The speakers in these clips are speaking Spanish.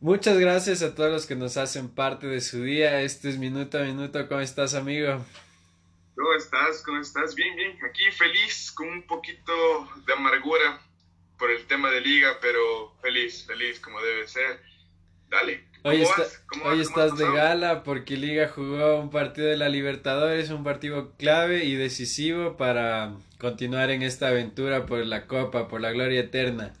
Muchas gracias a todos los que nos hacen parte de su día. Este es Minuto a Minuto. ¿Cómo estás, amigo? ¿Cómo estás? ¿Cómo estás? Bien, bien. Aquí feliz, con un poquito de amargura por el tema de liga, pero feliz, feliz como debe ser. Dale. Hoy, hoy estás de gala porque Liga jugó un partido de la Libertadores, un partido clave y decisivo para continuar en esta aventura por la Copa, por la gloria eterna.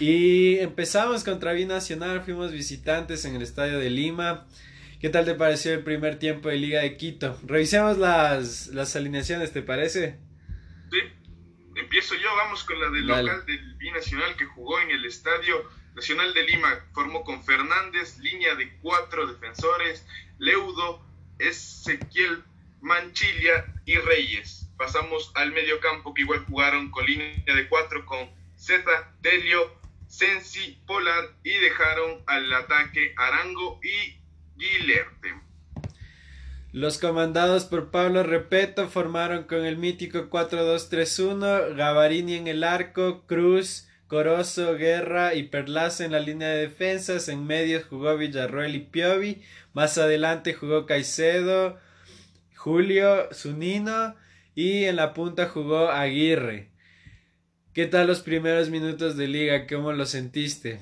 Y empezamos contra Binacional, fuimos visitantes en el estadio de Lima. ¿Qué tal te pareció el primer tiempo de Liga de Quito? Revisemos las, las alineaciones, ¿te parece? Sí, empiezo yo, vamos con la del local del Binacional que jugó en el Estadio Nacional de Lima. Formó con Fernández, línea de cuatro defensores, Leudo, Ezequiel Manchilla y Reyes. Pasamos al medio campo que igual jugaron con línea de cuatro con Z, Delio, Sensi, Polar y dejaron al ataque Arango y Guilerte. Los comandados por Pablo Repeto formaron con el mítico 4-2-3-1, Gavarini en el arco, Cruz, Corozo, Guerra y Perlaza en la línea de defensas, en medio jugó Villarroel y Piovi, más adelante jugó Caicedo, Julio, Zunino y en la punta jugó Aguirre. ¿Qué tal los primeros minutos de liga? ¿Cómo lo sentiste?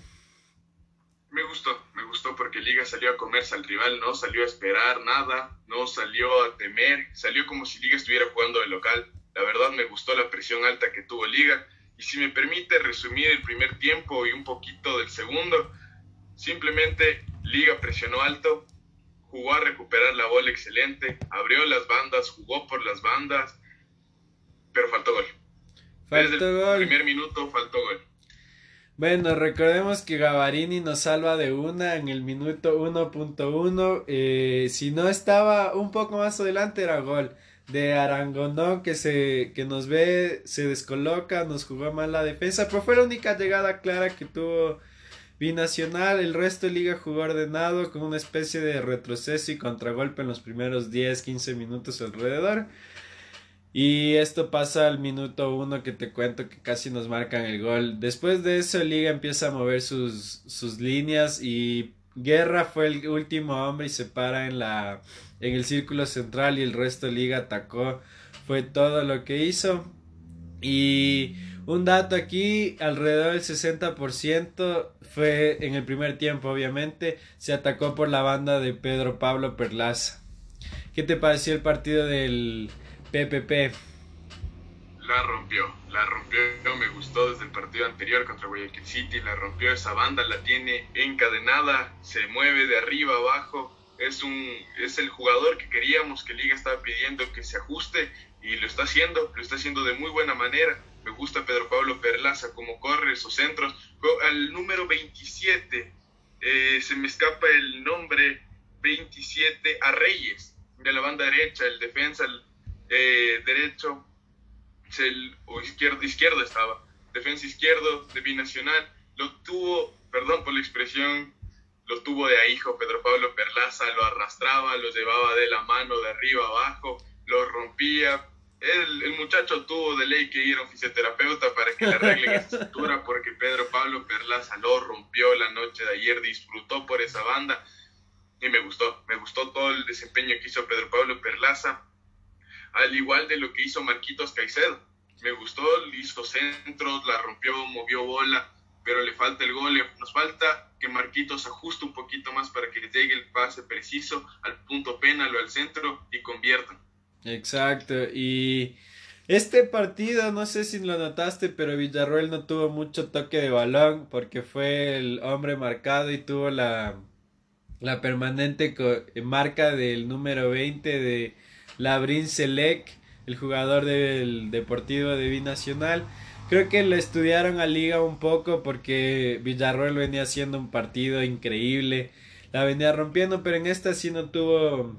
Me gustó, me gustó porque Liga salió a comerse al rival, no salió a esperar nada, no salió a temer, salió como si Liga estuviera jugando de local. La verdad me gustó la presión alta que tuvo Liga. Y si me permite resumir el primer tiempo y un poquito del segundo, simplemente Liga presionó alto, jugó a recuperar la bola excelente, abrió las bandas, jugó por las bandas, pero faltó gol. Faltó gol. primer minuto faltó gol. Bueno, recordemos que Gavarini nos salva de una en el minuto 1.1. Eh, si no estaba un poco más adelante era gol de Arangondón que se que nos ve, se descoloca, nos jugó mal la defensa, pero fue la única llegada clara que tuvo Binacional, el resto de liga jugó ordenado con una especie de retroceso y contragolpe en los primeros 10, 15 minutos alrededor. Y esto pasa al minuto uno que te cuento que casi nos marcan el gol. Después de eso, Liga empieza a mover sus, sus líneas y Guerra fue el último hombre y se para en, la, en el círculo central y el resto Liga atacó. Fue todo lo que hizo. Y un dato aquí, alrededor del 60% fue en el primer tiempo, obviamente, se atacó por la banda de Pedro Pablo Perlaza. ¿Qué te pareció el partido del PPP. La rompió, la rompió, me gustó desde el partido anterior contra Guayaquil City, la rompió esa banda, la tiene encadenada, se mueve de arriba abajo, es un es el jugador que queríamos que Liga estaba pidiendo que se ajuste y lo está haciendo, lo está haciendo de muy buena manera. Me gusta Pedro Pablo Perlaza como corre esos centros. Al número 27 eh, se me escapa el nombre 27 a Reyes de la banda derecha, el defensa, el, eh, derecho o izquierdo, izquierdo estaba, defensa izquierdo de Binacional, lo tuvo, perdón por la expresión, lo tuvo de hijo Pedro Pablo Perlaza, lo arrastraba, lo llevaba de la mano de arriba abajo, lo rompía. El, el muchacho tuvo de ley que ir a un fisioterapeuta para que le arreglen esa cintura porque Pedro Pablo Perlaza lo rompió la noche de ayer, disfrutó por esa banda. Y me gustó, me gustó todo el desempeño que hizo Pedro Pablo Perlaza al igual de lo que hizo Marquitos Caicedo. Me gustó, hizo centros, la rompió, movió bola, pero le falta el gol, nos falta que Marquitos ajuste un poquito más para que llegue el pase preciso al punto penal o al centro y conviertan. Exacto, y este partido, no sé si lo notaste, pero Villarroel no tuvo mucho toque de balón porque fue el hombre marcado y tuvo la, la permanente marca del número 20 de Labrin Selec, el jugador del Deportivo de Binacional. Creo que le estudiaron a Liga un poco porque Villarroel venía haciendo un partido increíble. La venía rompiendo, pero en esta sí no tuvo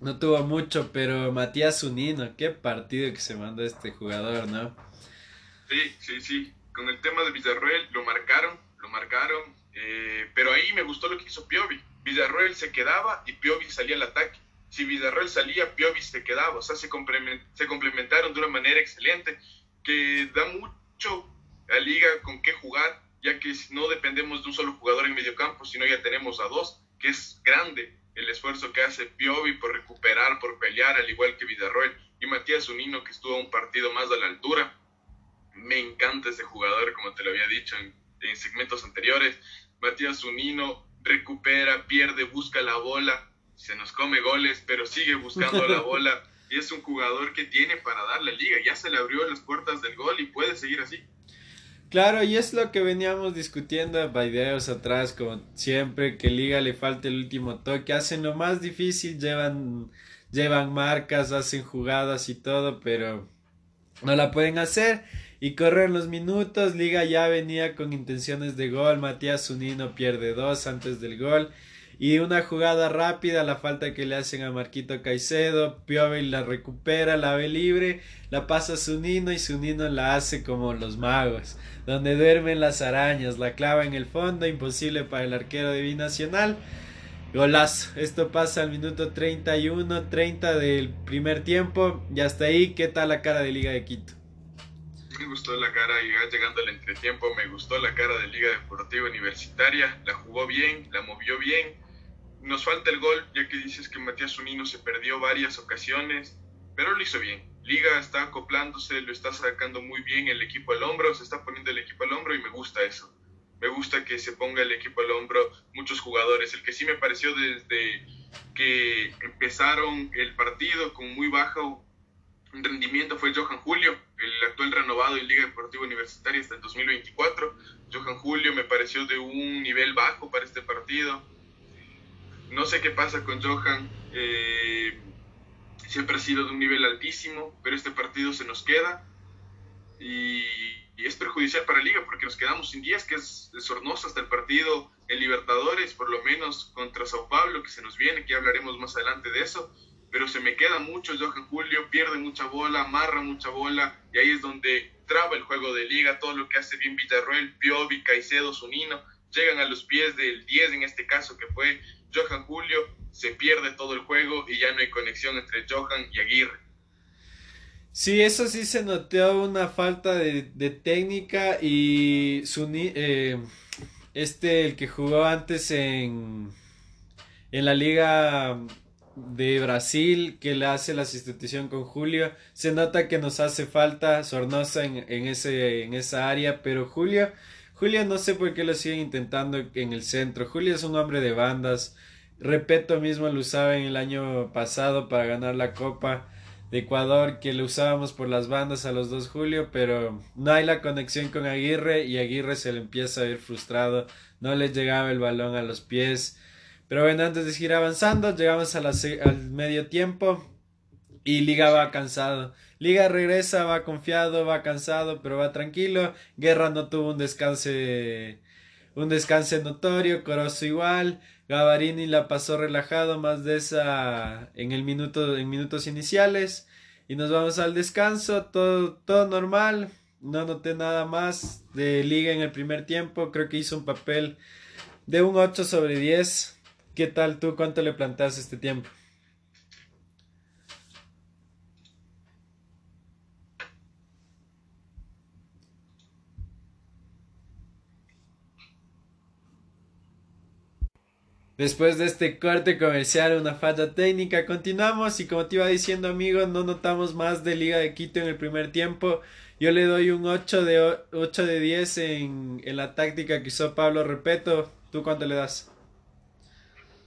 no tuvo mucho, pero Matías Zunino, qué partido que se mandó este jugador, ¿no? Sí, sí, sí. Con el tema de Villarroel lo marcaron, lo marcaron, eh, pero ahí me gustó lo que hizo Piovi. Villarroel se quedaba y Piovi salía al ataque si Villarreal salía, Piovi se quedaba, o sea, se, complementaron de una manera excelente, que da mucho a Liga con qué jugar, ya que no dependemos de un solo jugador en medio campo, sino ya tenemos a dos, que es grande el esfuerzo que hace Piovi por recuperar, por pelear, al igual que Villarroel y Matías Unino, que estuvo un partido más a la altura. Me encanta ese jugador, como te lo había dicho en, en segmentos anteriores. Matías Unino recupera, pierde, busca la bola, se nos come goles, pero sigue buscando la bola. Y es un jugador que tiene para dar la liga. Ya se le abrió las puertas del gol y puede seguir así. Claro, y es lo que veníamos discutiendo videos atrás, como siempre, que Liga le falta el último toque, hacen lo más difícil, llevan, llevan marcas, hacen jugadas y todo, pero no la pueden hacer. Y corren los minutos, Liga ya venía con intenciones de gol, Matías Unino pierde dos antes del gol. Y una jugada rápida, la falta que le hacen a Marquito Caicedo, Piovel la recupera, la ve libre, la pasa a Sunino y Sunino la hace como los magos, donde duermen las arañas, la clava en el fondo, imposible para el arquero de Binacional. Golazo, esto pasa al minuto 31, 30 del primer tiempo. Y hasta ahí, ¿qué tal la cara de Liga de Quito? Me gustó la cara, llegando al entretiempo, me gustó la cara de Liga Deportiva Universitaria, la jugó bien, la movió bien, nos falta el gol, ya que dices que Matías Unino se perdió varias ocasiones, pero lo hizo bien. Liga está acoplándose, lo está sacando muy bien el equipo al hombro, se está poniendo el equipo al hombro y me gusta eso. Me gusta que se ponga el equipo al hombro muchos jugadores. El que sí me pareció desde que empezaron el partido con muy bajo rendimiento fue Johan Julio, el actual renovado en Liga Deportiva Universitaria hasta el 2024. Johan Julio me pareció de un nivel bajo para este partido no sé qué pasa con Johan. Eh, siempre ha sido de un nivel altísimo, pero este partido se nos queda. Y, es perjudicial para la liga porque nos quedamos sin días, que es sornoso hasta el partido en Libertadores, por lo menos contra Sao Paulo, que se nos viene, que hablaremos más adelante de eso. Pero se me queda mucho Johan Julio, pierde mucha bola, amarra mucha bola, y ahí es donde traba el juego de liga, todo lo que hace bien Villarroel, Piovi, Caicedo, Zunino, llegan a los pies del 10 en este caso, que fue Johan Julio, se pierde todo el juego y ya no hay conexión entre Johan y Aguirre. Sí, eso sí se notó una falta de, técnica y eh, este, el que jugó antes en, en la liga de Brasil, que le hace la sustitución con Julio, se nota que nos hace falta Sornosa en, en, ese, en esa área, pero Julio Julia no sé por qué lo siguen intentando en el centro. Julia es un hombre de bandas. Repeto mismo lo usaba en el año pasado para ganar la Copa de Ecuador, que lo usábamos por las bandas a los dos Julio, pero no hay la conexión con Aguirre y Aguirre se le empieza a ver frustrado. No le llegaba el balón a los pies. Pero bueno, antes de seguir avanzando, llegamos a al medio tiempo y Liga va cansado. Liga regresa, va confiado, va cansado, pero va tranquilo. Guerra no tuvo un descanso, un descanso notorio. Corozo igual. Gavarini la pasó relajado, más de esa en el minuto, en minutos iniciales. Y nos vamos al descanso, todo, todo normal. No noté nada más de Liga en el primer tiempo. Creo que hizo un papel de un 8 sobre 10. ¿Qué tal tú? ¿Cuánto le planteas este tiempo? Después de este corte comercial, una falla técnica, continuamos y como te iba diciendo amigo, no notamos más de Liga de Quito en el primer tiempo. Yo le doy un 8 de, 8 de 10 en, en la táctica que hizo Pablo Repeto. ¿Tú cuánto le das?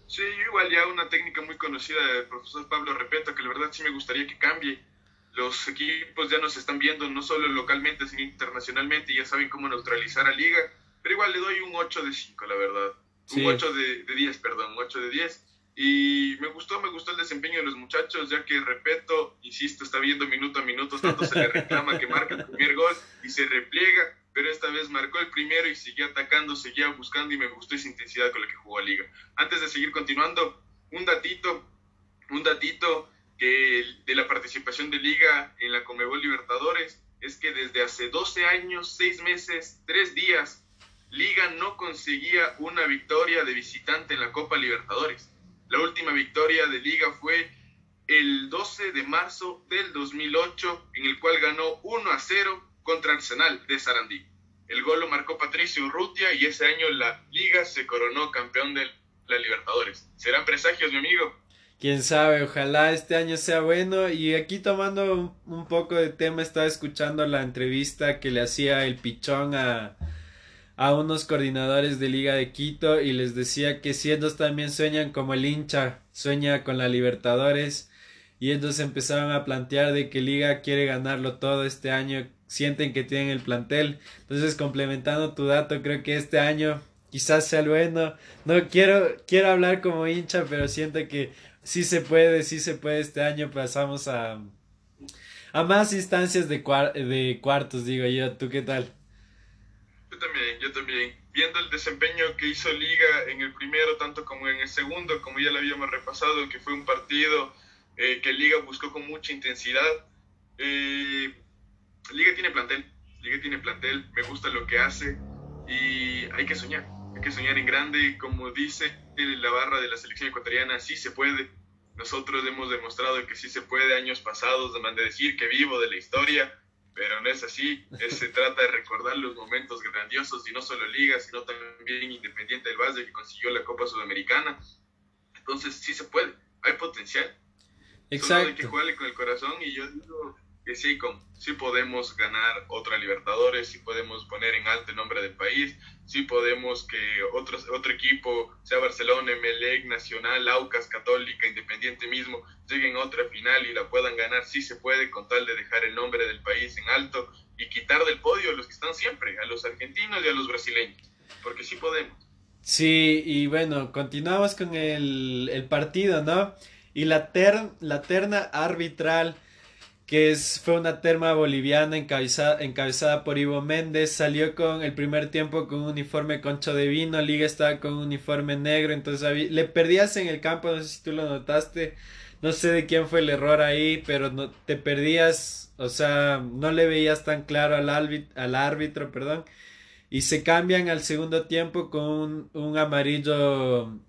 Sí, igual ya una técnica muy conocida del profesor Pablo Repeto, que la verdad sí me gustaría que cambie. Los equipos ya nos están viendo no solo localmente, sino internacionalmente y ya saben cómo neutralizar a Liga. Pero igual le doy un 8 de 5, la verdad. Un 8 de, de 10, perdón, un 8 de 10. Y me gustó, me gustó el desempeño de los muchachos, ya que, repito, insisto, está viendo minuto a minuto, tanto se le reclama que marque el primer gol y se repliega, pero esta vez marcó el primero y siguió atacando, seguía buscando y me gustó esa intensidad con la que jugó a Liga. Antes de seguir continuando, un datito, un datito que de la participación de Liga en la Comebol Libertadores es que desde hace 12 años, 6 meses, 3 días, Liga no conseguía una victoria de visitante en la Copa Libertadores. La última victoria de Liga fue el 12 de marzo del 2008, en el cual ganó 1 a 0 contra Arsenal de Sarandí. El gol lo marcó Patricio Urrutia y ese año la liga se coronó campeón de la Libertadores. ¿Serán presagios, mi amigo? Quién sabe, ojalá este año sea bueno. Y aquí tomando un, poco de tema, estaba escuchando la entrevista que le hacía el pichón a, a unos coordinadores de Liga de Quito y les decía que si ellos también sueñan como el hincha sueña con la Libertadores y ellos empezaron a plantear de que Liga quiere ganarlo todo este año, sienten que tienen el plantel. Entonces, complementando tu dato, creo que este año quizás sea bueno. No quiero quiero hablar como hincha, pero siento que sí se puede, sí se puede. Este año pasamos a a más instancias de, de cuartos, digo yo. ¿Tú qué tal? Yo también, yo también. Viendo el desempeño que hizo Liga en el primero, tanto como en el segundo, como ya lo habíamos repasado, que fue un partido eh, que Liga buscó con mucha intensidad. Eh, Liga tiene plantel, Liga tiene plantel, me gusta lo que hace y hay que soñar, hay que soñar en grande, como dice la barra de la selección ecuatoriana, sí se puede. Nosotros hemos demostrado que sí se puede años pasados, de decir que vivo de la historia, pero no es así. se trata de recordar los momentos grandiosos y no solo Liga, sino también Independiente del Valle que consiguió la Copa Sudamericana. Entonces sí se puede, hay potencial. Exacto. Solo hay que jugarle con el corazón y yo digo que sí, con, sí podemos ganar otra Libertadores, sí podemos poner en alto el nombre del país, sí podemos que otros, otro equipo, sea Barcelona, Emelec, Nacional, Aucas, Católica, Independiente mismo, lleguen a otra final y la puedan ganar, sí se puede con tal de dejar el nombre del país en alto y quitar del podio a los que están siempre, a los argentinos y a los brasileños, porque sí podemos. Sí, y bueno, continuamos con el, el partido, ¿no? Y la, ter, la terna arbitral que es, fue una terma boliviana encabezada, encabezada por Ivo Méndez, salió con el primer tiempo con un uniforme concho de vino, Liga estaba con un uniforme negro, entonces le perdías en el campo, no sé si tú lo notaste, no sé de quién fue el error ahí, pero no, te perdías, o sea, no le veías tan claro al, al árbitro, perdón, y se cambian al segundo tiempo con un amarillo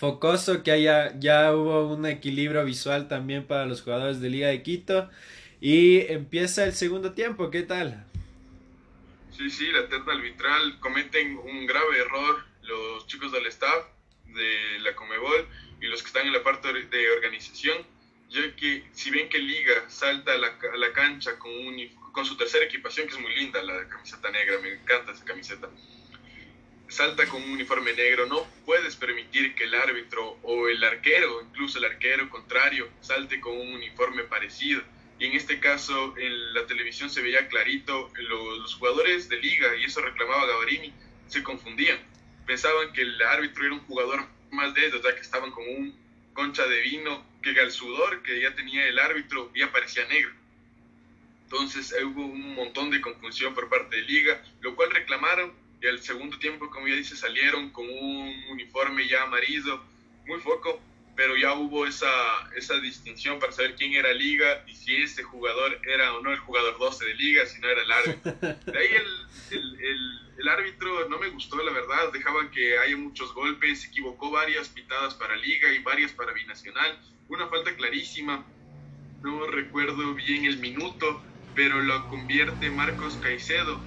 focoso, que haya, ya hubo un equilibrio visual también para los jugadores de Liga de Quito. Y empieza el segundo tiempo, ¿qué tal? Sí, sí, la terna arbitral cometen un grave error los chicos del staff de la Comebol y los que están en la parte de organización, ya que si bien que Liga salta a la, a la cancha con, un, con su tercera equipación, que es muy linda, la camiseta negra, me encanta esa camiseta, salta con un uniforme negro, no puedes permitir que el árbitro o el arquero, incluso el arquero contrario, salte con un uniforme parecido. Y en este caso, en la televisión se veía clarito, los, jugadores de liga, y eso reclamaba Gavarini, se confundían. Pensaban que el árbitro era un jugador más de ellos, ya que estaban con un concha de vino, que el sudor que ya tenía el árbitro ya parecía negro. Entonces hubo un montón de confusión por parte de liga, lo cual reclamaron y al segundo tiempo, como ya dice, salieron con un uniforme ya amarillo, muy foco, pero ya hubo esa, esa distinción para saber quién era liga y si ese jugador era o no el jugador 12 de liga, si no era el árbitro. De ahí el, el, el, árbitro no me gustó, la verdad, dejaba que haya muchos golpes, equivocó varias pitadas para liga y varias para binacional, una falta clarísima, no recuerdo bien el minuto, pero lo convierte Marcos Caicedo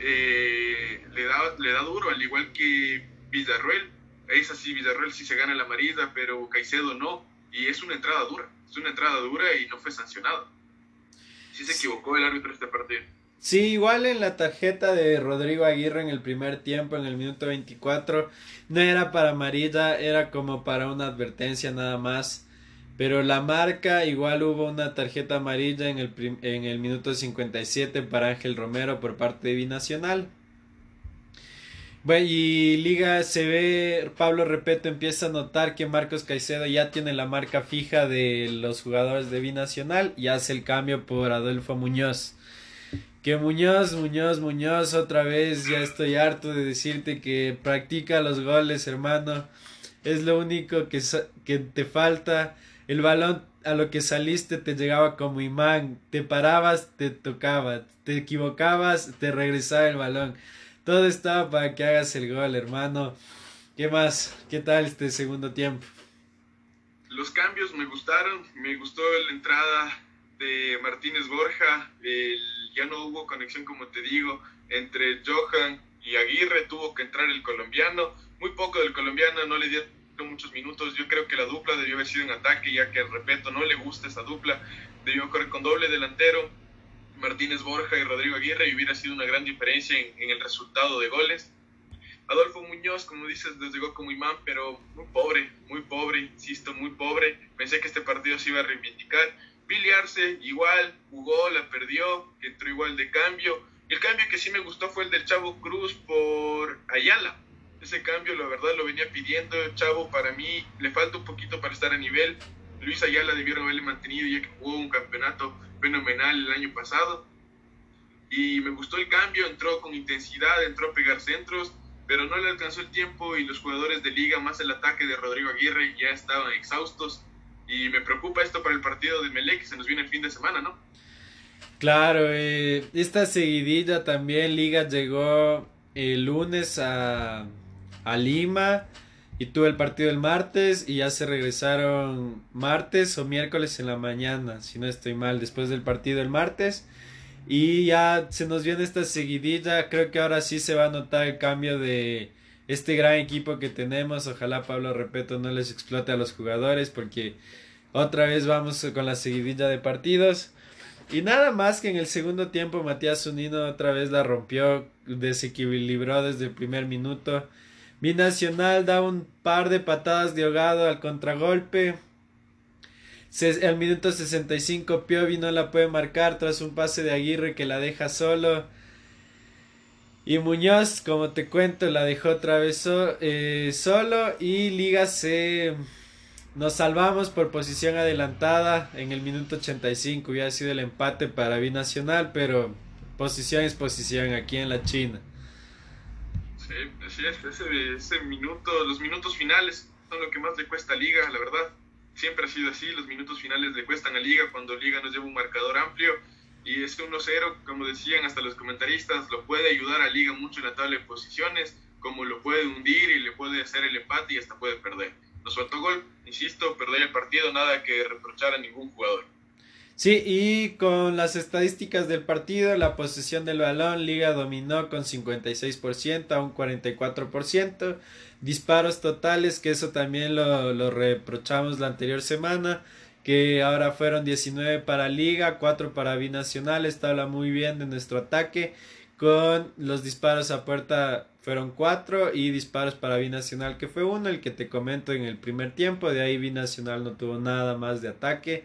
eh, le, da, le da duro, al igual que Villarruel. Es así, Villarruel sí se gana la marida, pero Caicedo no. Y es una entrada dura, es una entrada dura y no fue sancionado. Sí se equivocó el árbitro este partido. Sí, igual en la tarjeta de Rodrigo Aguirre en el primer tiempo, en el minuto 24, no era para amarilla, era como para una advertencia nada más. Pero la marca, igual hubo una tarjeta amarilla en el, en el minuto 57 para Ángel Romero por parte de Binacional. Bueno, y Liga se ve, Pablo Repeto empieza a notar que Marcos Caicedo ya tiene la marca fija de los jugadores de Binacional y hace el cambio por Adolfo Muñoz. Que Muñoz, Muñoz, Muñoz, otra vez ya estoy harto de decirte que practica los goles, hermano. Es lo único que, que te falta el balón a lo que saliste te llegaba como imán, te parabas, te tocaba, te equivocabas, te regresaba el balón. Todo estaba para que hagas el gol, hermano. ¿Qué más? ¿Qué tal este segundo tiempo? Los cambios me gustaron, me gustó la entrada de Martínez Borja, ya no hubo conexión como te digo, entre Johan y Aguirre, tuvo que entrar el colombiano, muy poco del colombiano, no le dio muchos minutos, yo creo que la dupla debió haber sido en ataque, ya que al Repeto no le gusta esa dupla, debió correr con doble delantero, Martínez Borja y Rodrigo Aguirre, y hubiera sido una gran diferencia en, el resultado de goles. Adolfo Muñoz, como dices, nos llegó como imán, pero muy pobre, muy pobre, insisto, muy pobre. Pensé que este partido se iba a reivindicar. Billy Arce, igual, jugó, la perdió, entró igual de cambio. El cambio que sí me gustó fue el del Chavo Cruz por Ayala. Ese cambio, la verdad, lo venía pidiendo. Chavo, para mí, le falta un poquito para estar a nivel. Luis Ayala debieron haberle mantenido ya que jugó un campeonato fenomenal el año pasado. Y me gustó el cambio, entró con intensidad, entró a pegar centros pero no le alcanzó el tiempo y los jugadores de liga, más el ataque de Rodrigo Aguirre, ya estaban exhaustos. Y me preocupa esto para el partido de Melec que se nos viene el fin de semana, ¿no? Claro, eh, esta seguidilla también, Liga llegó el lunes a, a Lima y tuvo el partido el martes y ya se regresaron martes o miércoles en la mañana, si no estoy mal, después del partido el martes y ya se nos viene esta seguidilla. Creo que ahora sí se va a notar el cambio de este gran equipo que tenemos. Ojalá Pablo Repeto no les explote a los jugadores porque otra vez vamos con la seguidilla de partidos. Y nada más que en el segundo tiempo Matías Unino otra vez la rompió, desequilibró desde el primer minuto. Binacional da un par de patadas de ahogado al contragolpe al minuto 65 Piovi no la puede marcar tras un pase de Aguirre que la deja solo. Y Muñoz, como te cuento, la dejó otra vez eh, solo. Y Liga se... Nos salvamos por posición adelantada en el minuto 85. Hubiera sido el empate para Binacional, pero posición es posición aquí en la China. Sí, ese, ese minuto, los minutos finales son lo que más le cuesta a Liga, la verdad siempre ha sido así, los minutos finales le cuestan a Liga cuando Liga nos lleva un marcador amplio y este 1-0, como decían hasta los comentaristas, lo puede ayudar a Liga mucho en la tabla de posiciones, como lo puede hundir y le puede hacer el empate y hasta puede perder. Nos faltó gol, insisto, perder el partido, nada que reprochar a ningún jugador. Sí, y con las estadísticas del partido, la posesión del balón, Liga dominó con 56% a un 44%. Disparos totales, que eso también lo, lo reprochamos la anterior semana, que ahora fueron 19 para Liga, 4 para Binacional. Esto habla muy bien de nuestro ataque. Con los disparos a puerta fueron 4 y disparos para Binacional, que fue uno, el que te comento en el primer tiempo. De ahí Binacional no tuvo nada más de ataque.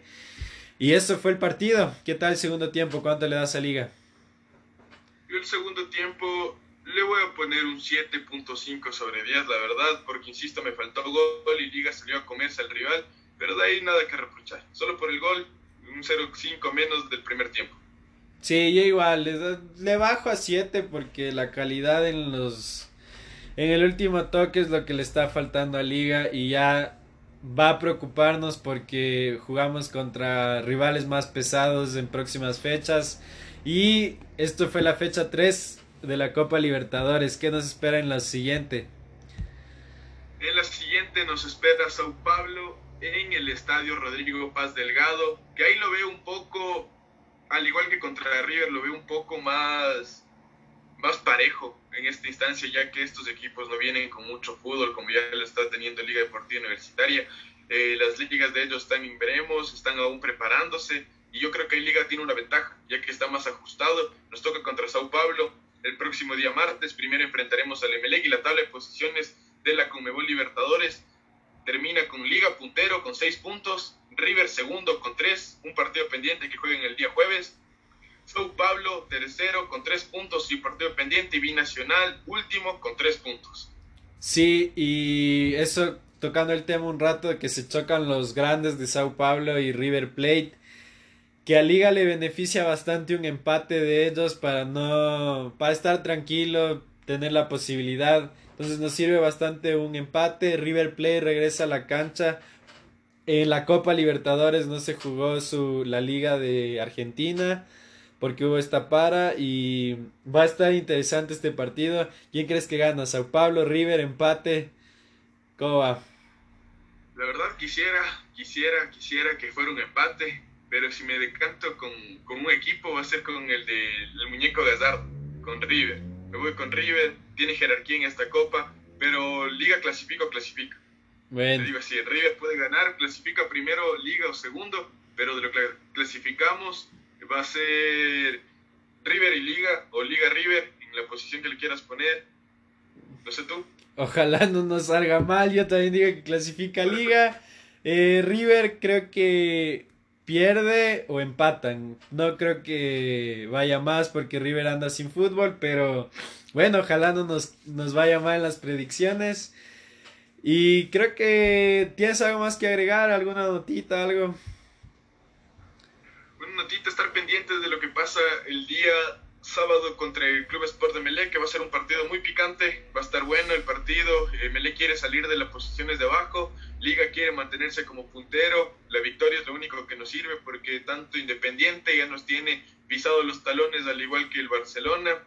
Y eso fue el partido. ¿Qué tal el segundo tiempo? ¿Cuánto le das a Liga? Yo el segundo tiempo le voy a poner un 7.5 sobre 10, la verdad, porque insisto, me faltó gol y Liga salió a comerse al rival, pero de ahí nada que reprochar. Solo por el gol, un 0.5 menos del primer tiempo. Sí, yo igual, le, le bajo a 7 porque la calidad en los... En el último toque es lo que le está faltando a Liga y ya va a preocuparnos porque jugamos contra rivales más pesados en próximas fechas. Y esto fue la fecha 3 de la Copa Libertadores. ¿Qué nos espera en la siguiente? En la siguiente nos espera Sao Paulo en el estadio Rodrigo Paz Delgado, que ahí lo veo un poco, al igual que contra River, lo veo un poco más, más parejo en esta instancia, ya que estos equipos no vienen con mucho fútbol, como ya lo está teniendo Liga Deportiva Universitaria. Eh, las ligas de ellos también veremos, están aún preparándose, y yo creo que Liga tiene una ventaja, ya que está más ajustado. Nos toca contra Sao Paulo el próximo día martes. Primero enfrentaremos al Emelec y la tabla de posiciones de la Conmebol Libertadores termina con Liga puntero con seis puntos, River segundo con tres, un partido pendiente que juega en el día jueves, Sao Pablo tercero con tres puntos y partido pendiente y Binacional último con tres puntos. Sí, y eso tocando el tema un rato de que se chocan los grandes de Sao Paulo y River Plate, que a Liga le beneficia bastante un empate de ellos para no, para estar tranquilo, tener la posibilidad. Entonces nos sirve bastante un empate. River Plate regresa a la cancha. En la Copa Libertadores no se jugó su, la Liga de Argentina porque hubo esta para y va a estar interesante este partido. ¿Quién crees que gana? ¿Sao Paulo, River, empate? ¿Cómo va? La verdad quisiera, quisiera, quisiera que fuera un empate, pero si me decanto con, con un equipo va a ser con el del muñeco de Azar. con River. Me voy con River, tiene jerarquía en esta copa, pero Liga clasifica o clasifica. Bueno. digo así, River puede ganar, clasifica primero Liga o segundo, pero de lo que clasificamos va a ser River y Liga o Liga River en la posición que le quieras poner. No sé tú. Ojalá no nos salga mal, yo también digo que clasifica Liga. Eh, River creo que pierde o empatan. No creo que vaya más porque River anda sin fútbol, pero bueno, ojalá no nos, nos vaya mal en las predicciones. Y creo que tienes algo más que agregar, alguna notita, algo. Una notita, estar pendientes de lo que pasa el día sábado contra el Club Sport de Melé, que va a ser un partido muy picante, va a estar bueno el partido, eh, Melé quiere salir de las posiciones de abajo, Liga quiere mantenerse como puntero, la victoria es lo único que nos sirve porque tanto Independiente ya nos tiene pisados los talones al igual que el Barcelona,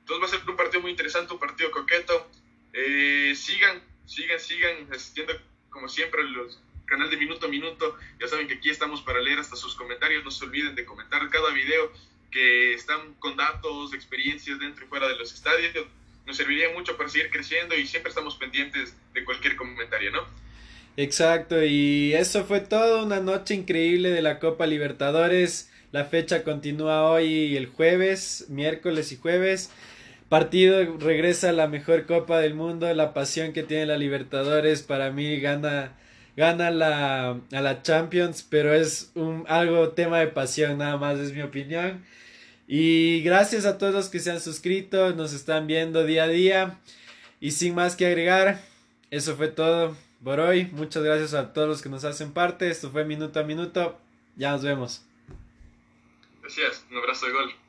entonces va a ser un partido muy interesante, un partido coqueto, eh, sigan, sigan, sigan asistiendo como siempre los canal de minuto a minuto. Ya saben que aquí estamos para leer hasta sus comentarios. No se olviden de comentar cada video que están con datos, experiencias dentro y fuera de los estadios. Nos serviría mucho para seguir creciendo y siempre estamos pendientes de cualquier comentario, ¿no? Exacto, y eso fue todo, una noche increíble de la Copa Libertadores. La fecha continúa hoy el jueves, miércoles y jueves. Partido regresa a la mejor Copa del mundo, la pasión que tiene la Libertadores para mí gana gana la, a la Champions, pero es un algo tema de pasión nada más, es mi opinión. Y gracias a todos los que se han suscrito, nos están viendo día a día. Y sin más que agregar, eso fue todo por hoy. Muchas gracias a todos los que nos hacen parte. Esto fue minuto a minuto. Ya nos vemos. Gracias, un abrazo de gol.